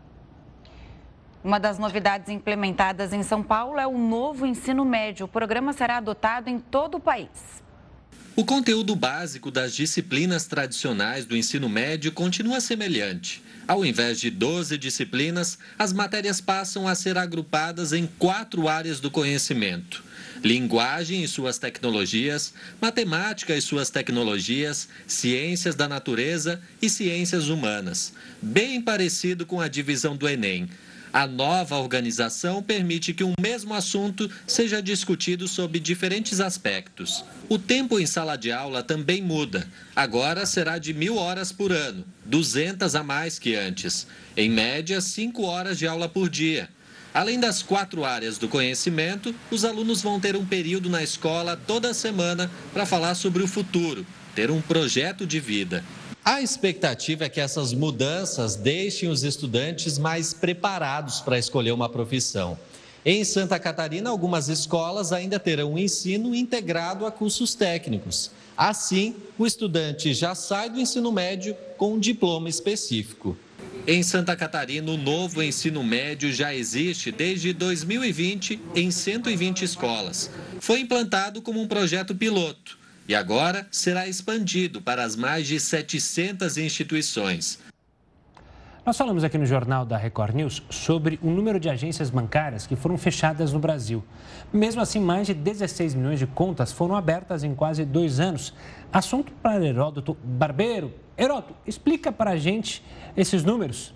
Uma das novidades implementadas em São Paulo é o novo ensino médio. O programa será adotado em todo o país. O conteúdo básico das disciplinas tradicionais do ensino médio continua semelhante. Ao invés de 12 disciplinas, as matérias passam a ser agrupadas em quatro áreas do conhecimento: linguagem e suas tecnologias, matemática e suas tecnologias, ciências da natureza e ciências humanas. Bem parecido com a divisão do Enem. A nova organização permite que um mesmo assunto seja discutido sob diferentes aspectos. O tempo em sala de aula também muda. Agora será de mil horas por ano, 200 a mais que antes. Em média, cinco horas de aula por dia. Além das quatro áreas do conhecimento, os alunos vão ter um período na escola toda semana para falar sobre o futuro, ter um projeto de vida. A expectativa é que essas mudanças deixem os estudantes mais preparados para escolher uma profissão. Em Santa Catarina, algumas escolas ainda terão um ensino integrado a cursos técnicos. Assim, o estudante já sai do ensino médio com um diploma específico. Em Santa Catarina, o novo ensino médio já existe desde 2020 em 120 escolas. Foi implantado como um projeto piloto e agora será expandido para as mais de 700 instituições. Nós falamos aqui no Jornal da Record News sobre o número de agências bancárias que foram fechadas no Brasil. Mesmo assim, mais de 16 milhões de contas foram abertas em quase dois anos. Assunto para Heródoto Barbeiro. Heródoto, explica para a gente esses números.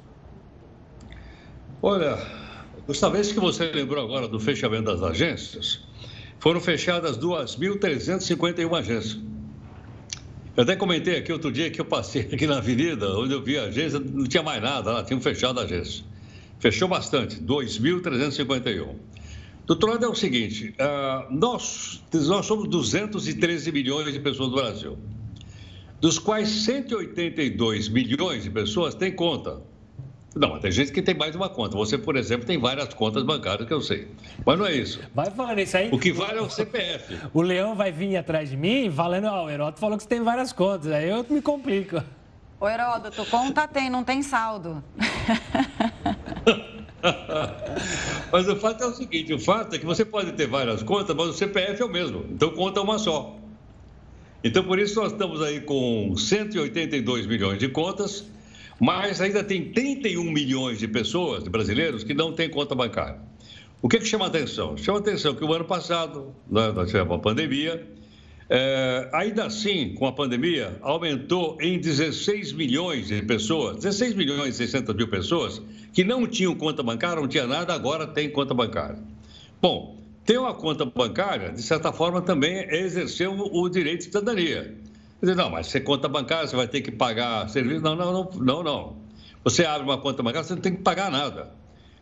Olha, Gustavo, vez que você lembrou agora do fechamento das agências, foram fechadas 2.351 agências. Eu até comentei aqui outro dia que eu passei aqui na avenida, onde eu vi a agência, não tinha mais nada lá, tinham fechado a agência. Fechou bastante, 2.351. Do outro lado é o seguinte, uh, nós, nós somos 213 milhões de pessoas no Brasil, dos quais 182 milhões de pessoas têm conta. Não, tem gente que tem mais de uma conta. Você, por exemplo, tem várias contas bancárias que eu sei. Mas não é isso. Vai falando isso aí. O que vale é o CPF. <laughs> O Leão vai vir atrás de mim falando, ó, oh, o Heródoto falou que você tem várias contas. Aí eu me complico. Ô, Heródoto, conta tem, não tem saldo. <laughs> mas o fato é o seguinte: o fato é que você pode ter várias contas, mas o CPF é o mesmo. Então conta uma só. Então por isso nós estamos aí com 182 milhões de contas mas ainda tem 31 milhões de pessoas, de brasileiros, que não têm conta bancária. O que, que chama atenção? Chama atenção que o ano passado, né, nós tivemos a pandemia, é, ainda assim, com a pandemia, aumentou em 16 milhões de pessoas, 16 milhões e 600 mil pessoas, que não tinham conta bancária, não tinha nada, agora tem conta bancária. Bom, ter uma conta bancária, de certa forma, também é exercer o, o direito de cidadania. Dizer, não, mas você conta bancária, você vai ter que pagar serviço. Não, não, não, não, não. Você abre uma conta bancária, você não tem que pagar nada.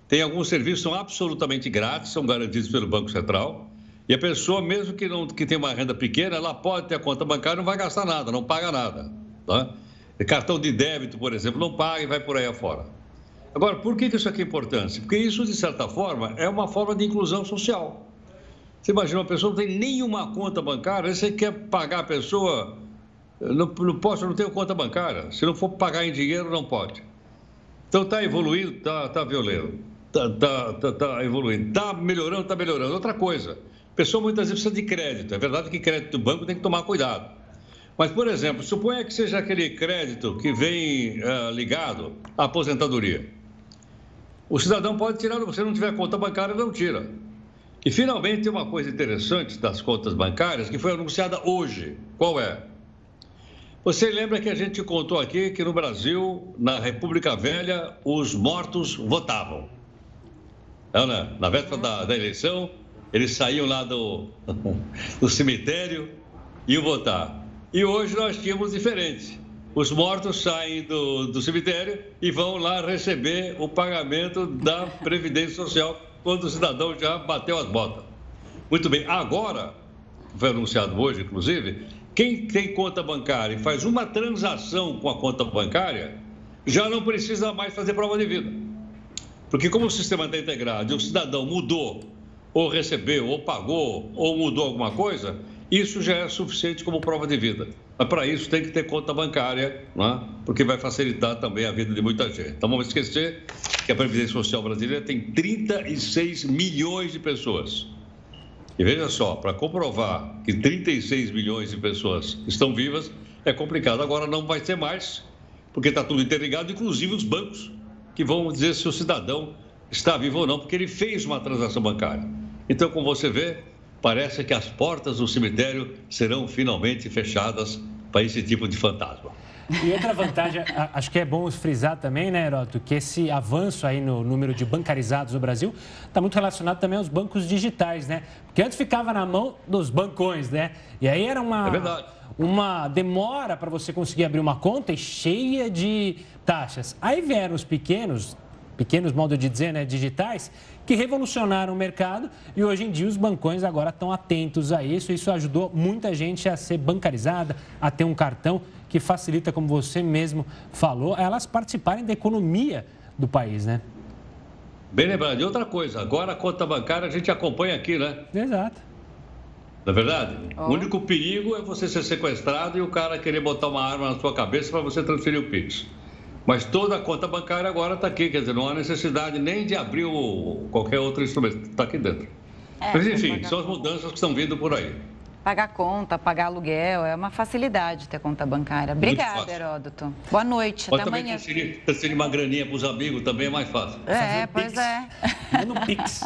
Tem alguns serviços que são absolutamente grátis, são garantidos pelo Banco Central. E a pessoa, mesmo que, não, que tenha uma renda pequena, ela pode ter a conta bancária não vai gastar nada, não paga nada. Tá? Cartão de débito, por exemplo, não paga e vai por aí afora. Agora, por que isso aqui é importante? Porque isso, de certa forma, é uma forma de inclusão social. Você imagina, uma pessoa não tem nenhuma conta bancária, você quer pagar a pessoa não, não posso, não tenho conta bancária. Se não for pagar em dinheiro, não pode. Então está evoluindo, está tá violento. Está tá, tá, tá evoluindo. Está melhorando, está melhorando. Outra coisa, a pessoa muitas vezes precisa de crédito. É verdade que crédito do banco tem que tomar cuidado. Mas, por exemplo, suponha que seja aquele crédito que vem uh, ligado à aposentadoria. O cidadão pode tirar, se você não tiver conta bancária, não tira. E, finalmente, tem uma coisa interessante das contas bancárias que foi anunciada hoje. Qual é? Você lembra que a gente contou aqui que no Brasil, na República Velha, os mortos votavam. Né? Na véspera da, da, eleição, eles saíam lá do, <laughs> do cemitério e iam votar. E hoje nós tínhamos diferente. Os mortos saem do, do cemitério e vão lá receber o pagamento da Previdência Social quando o cidadão já bateu as botas. Muito bem, agora, foi anunciado hoje, inclusive, quem tem conta bancária e faz uma transação com a conta bancária, já não precisa mais fazer prova de vida. Porque como o sistema está integrado e o cidadão mudou, ou recebeu, ou pagou, ou mudou alguma coisa, isso já é suficiente como prova de vida. Mas para isso tem que ter conta bancária, né? porque vai facilitar também a vida de muita gente. Então vamos esquecer que a Previdência Social brasileira tem 36 milhões de pessoas. E veja só, para comprovar que 36 milhões de pessoas estão vivas, é complicado. Agora não vai ser mais, porque está tudo interligado, inclusive os bancos, que vão dizer se o cidadão está vivo ou não, porque ele fez uma transação bancária. Então, como você vê, parece que as portas do cemitério serão finalmente fechadas para esse tipo de fantasma. E outra vantagem, acho que é bom frisar também, né, Heroto, que esse avanço aí no número de bancarizados no Brasil está muito relacionado também aos bancos digitais, né? Porque antes ficava na mão dos bancões, né? E aí era uma, é uma demora para você conseguir abrir uma conta e cheia de taxas. Aí vieram os pequenos, pequenos modo de dizer, né, digitais, que revolucionaram o mercado e hoje em dia os bancões agora estão atentos a isso. Isso ajudou muita gente a ser bancarizada, a ter um cartão que facilita, como você mesmo falou, elas participarem da economia do país, né? Bem lembrado. E outra coisa, agora a conta bancária a gente acompanha aqui, né? Exato. Não é verdade? Oh. O único perigo é você ser sequestrado e o cara querer botar uma arma na sua cabeça para você transferir o Pix. Mas toda a conta bancária agora está aqui, quer dizer, não há necessidade nem de abrir o, qualquer outro instrumento, está aqui dentro. É, Mas enfim, são as mudanças que estão vindo por aí. Pagar conta, pagar aluguel, é uma facilidade ter conta bancária. Obrigada, Heródoto. Boa noite, Pode até amanhã. Transferir, transferir uma graninha para os amigos também é mais fácil. É, um pois pix. é. Manda um pix.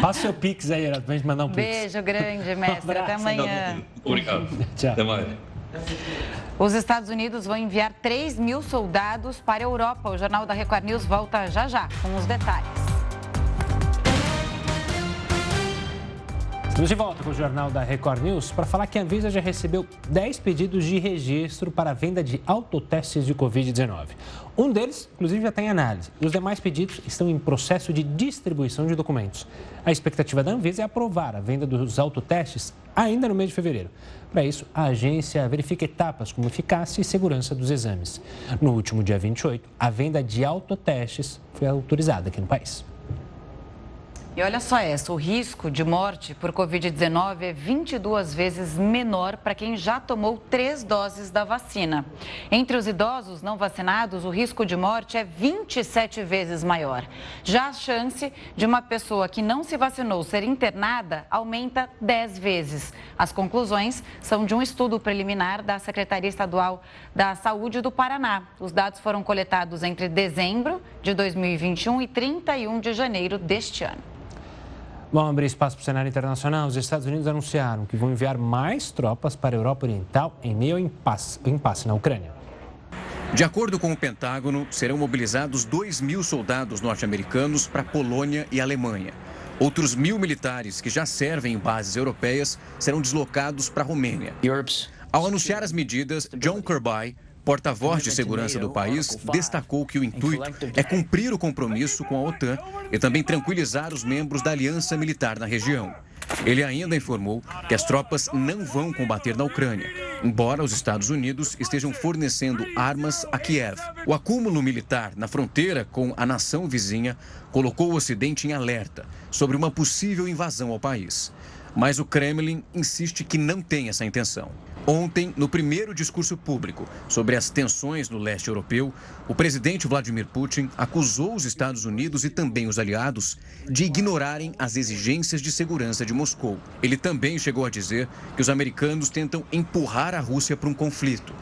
Passa o seu pix aí, Heródoto, pra gente mandar um pix. Beijo grande, <laughs> mestre. Um até amanhã. Obrigado. <laughs> Tchau. Até mais. Os Estados Unidos vão enviar 3 mil soldados para a Europa. O Jornal da Record News volta já já com os detalhes. Estamos de volta com o Jornal da Record News para falar que a Anvisa já recebeu 10 pedidos de registro para a venda de autotestes de Covid-19. Um deles, inclusive, já está em análise. Os demais pedidos estão em processo de distribuição de documentos. A expectativa da Anvisa é aprovar a venda dos autotestes ainda no mês de fevereiro. Para isso, a agência verifica etapas como eficácia e segurança dos exames. No último dia 28, a venda de autotestes foi autorizada aqui no país. E olha só essa, o risco de morte por Covid-19 é 22 vezes menor para quem já tomou três doses da vacina. Entre os idosos não vacinados, o risco de morte é 27 vezes maior. Já a chance de uma pessoa que não se vacinou ser internada aumenta 10 vezes. As conclusões são de um estudo preliminar da Secretaria Estadual da Saúde do Paraná. Os dados foram coletados entre dezembro de 2021 e 31 de janeiro deste ano. Vamos abrir espaço para o cenário internacional. Os Estados Unidos anunciaram que vão enviar mais tropas para a Europa Oriental em meio ao impasse, impasse na Ucrânia. De acordo com o Pentágono, serão mobilizados 2 mil soldados norte-americanos para Polônia e Alemanha. Outros mil militares que já servem em bases europeias serão deslocados para a Romênia. Ao anunciar as medidas, John Kirby porta-voz de segurança do país, destacou que o intuito é cumprir o compromisso com a OTAN e também tranquilizar os membros da aliança militar na região. Ele ainda informou que as tropas não vão combater na Ucrânia, embora os Estados Unidos estejam fornecendo armas a Kiev. O acúmulo militar na fronteira com a nação vizinha colocou o Ocidente em alerta sobre uma possível invasão ao país. Mas o Kremlin insiste que não tem essa intenção. Ontem, no primeiro discurso público sobre as tensões no leste europeu, o presidente Vladimir Putin acusou os Estados Unidos e também os aliados de ignorarem as exigências de segurança de Moscou. Ele também chegou a dizer que os americanos tentam empurrar a Rússia para um conflito.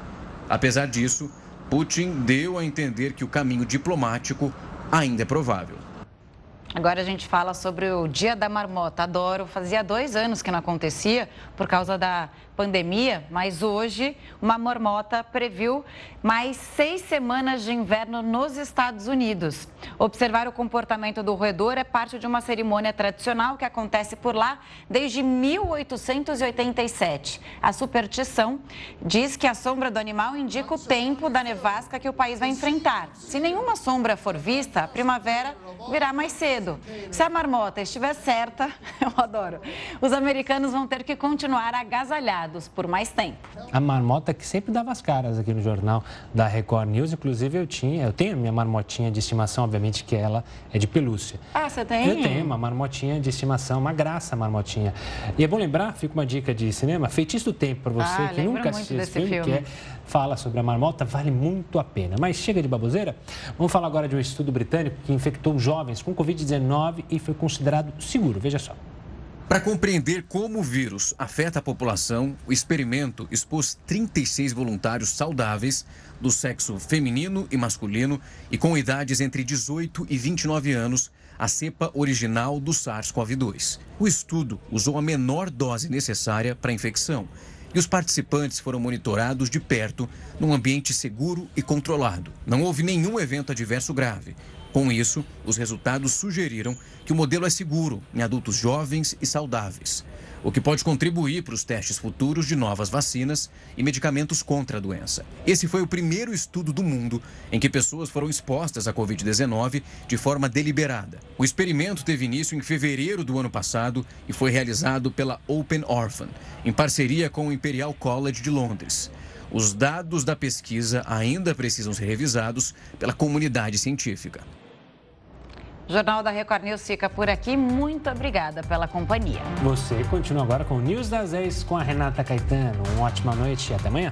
Apesar disso, Putin deu a entender que o caminho diplomático ainda é provável. Agora a gente fala sobre o Dia da Marmota. Adoro. Fazia dois anos que não acontecia por causa da pandemia, mas hoje uma marmota previu mais seis semanas de inverno nos Estados Unidos. Observar o comportamento do roedor é parte de uma cerimônia tradicional que acontece por lá desde 1887. A superstição diz que a sombra do animal indica o tempo da nevasca que o país vai enfrentar. Se nenhuma sombra for vista, a primavera virá mais cedo. Se a marmota estiver certa, <laughs> eu adoro, os americanos vão ter que continuar agasalhados por mais tempo. A marmota que sempre dava as caras aqui no jornal da Record News, inclusive eu tinha, eu tenho minha marmotinha de estimação, obviamente que ela é de pelúcia. Ah, você tem? Eu tenho uma marmotinha de estimação, uma graça marmotinha. E é bom lembrar, fica uma dica de cinema, Feitiço do Tempo para você ah, que nunca assistiu filme, filme. Que é, fala sobre a marmota, vale muito a pena. Mas chega de baboseira, vamos falar agora de um estudo britânico que infectou jovens com Covid-19 e foi considerado seguro, veja só. Para compreender como o vírus afeta a população, o experimento expôs 36 voluntários saudáveis do sexo feminino e masculino e com idades entre 18 e 29 anos à cepa original do SARS-CoV-2. O estudo usou a menor dose necessária para a infecção e os participantes foram monitorados de perto num ambiente seguro e controlado. Não houve nenhum evento adverso grave com isso, os resultados sugeriram que o modelo é seguro em adultos jovens e saudáveis, o que pode contribuir para os testes futuros de novas vacinas e medicamentos contra a doença. Esse foi o primeiro estudo do mundo em que pessoas foram expostas à Covid-19 de forma deliberada. O experimento teve início em fevereiro do ano passado e foi realizado pela Open Orphan, em parceria com o Imperial College de Londres. Os dados da pesquisa ainda precisam ser revisados pela comunidade científica. O Jornal da Record News fica por aqui. Muito obrigada pela companhia. Você continua agora com o News das 10 com a Renata Caetano. Uma ótima noite e até amanhã.